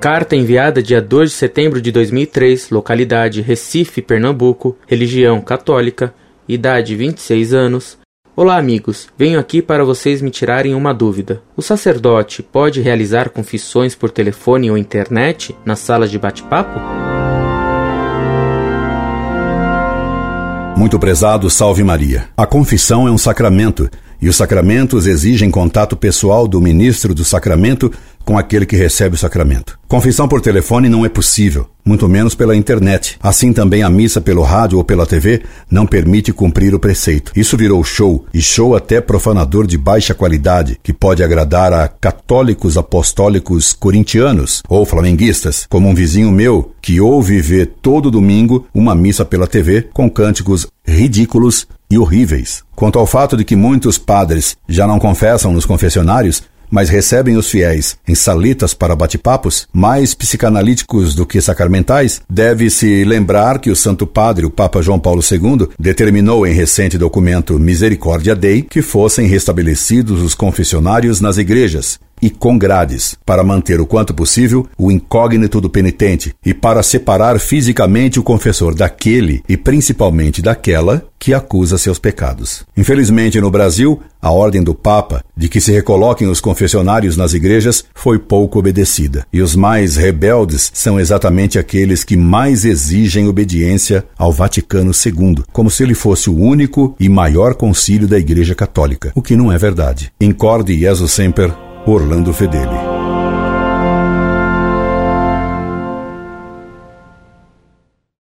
Carta enviada dia 2 de setembro de 2003, localidade Recife, Pernambuco, religião católica, idade 26 anos. Olá, amigos. Venho aqui para vocês me tirarem uma dúvida. O sacerdote pode realizar confissões por telefone ou internet nas salas de bate-papo? Muito prezado, salve Maria. A confissão é um sacramento e os sacramentos exigem contato pessoal do ministro do sacramento com aquele que recebe o sacramento. Confissão por telefone não é possível, muito menos pela internet. Assim também a missa pelo rádio ou pela TV não permite cumprir o preceito. Isso virou show, e show até profanador de baixa qualidade, que pode agradar a católicos apostólicos corintianos ou flamenguistas, como um vizinho meu que ouve vê todo domingo uma missa pela TV com cânticos ridículos e horríveis. Quanto ao fato de que muitos padres já não confessam nos confessionários, mas recebem os fiéis. Em salitas para bate-papos, mais psicanalíticos do que sacramentais, deve-se lembrar que o Santo Padre, o Papa João Paulo II, determinou em recente documento Misericórdia Dei que fossem restabelecidos os confessionários nas igrejas, e com grades, para manter o quanto possível o incógnito do penitente e para separar fisicamente o confessor daquele e principalmente daquela que acusa seus pecados. Infelizmente, no Brasil, a ordem do Papa de que se recoloquem os confessionários nas igrejas foi pouco obedecida, e os mais rebeldes são exatamente aqueles que mais exigem obediência ao Vaticano II, como se ele fosse o único e maior concílio da Igreja Católica, o que não é verdade. Incorde Jesus Semper Orlando Fedeli.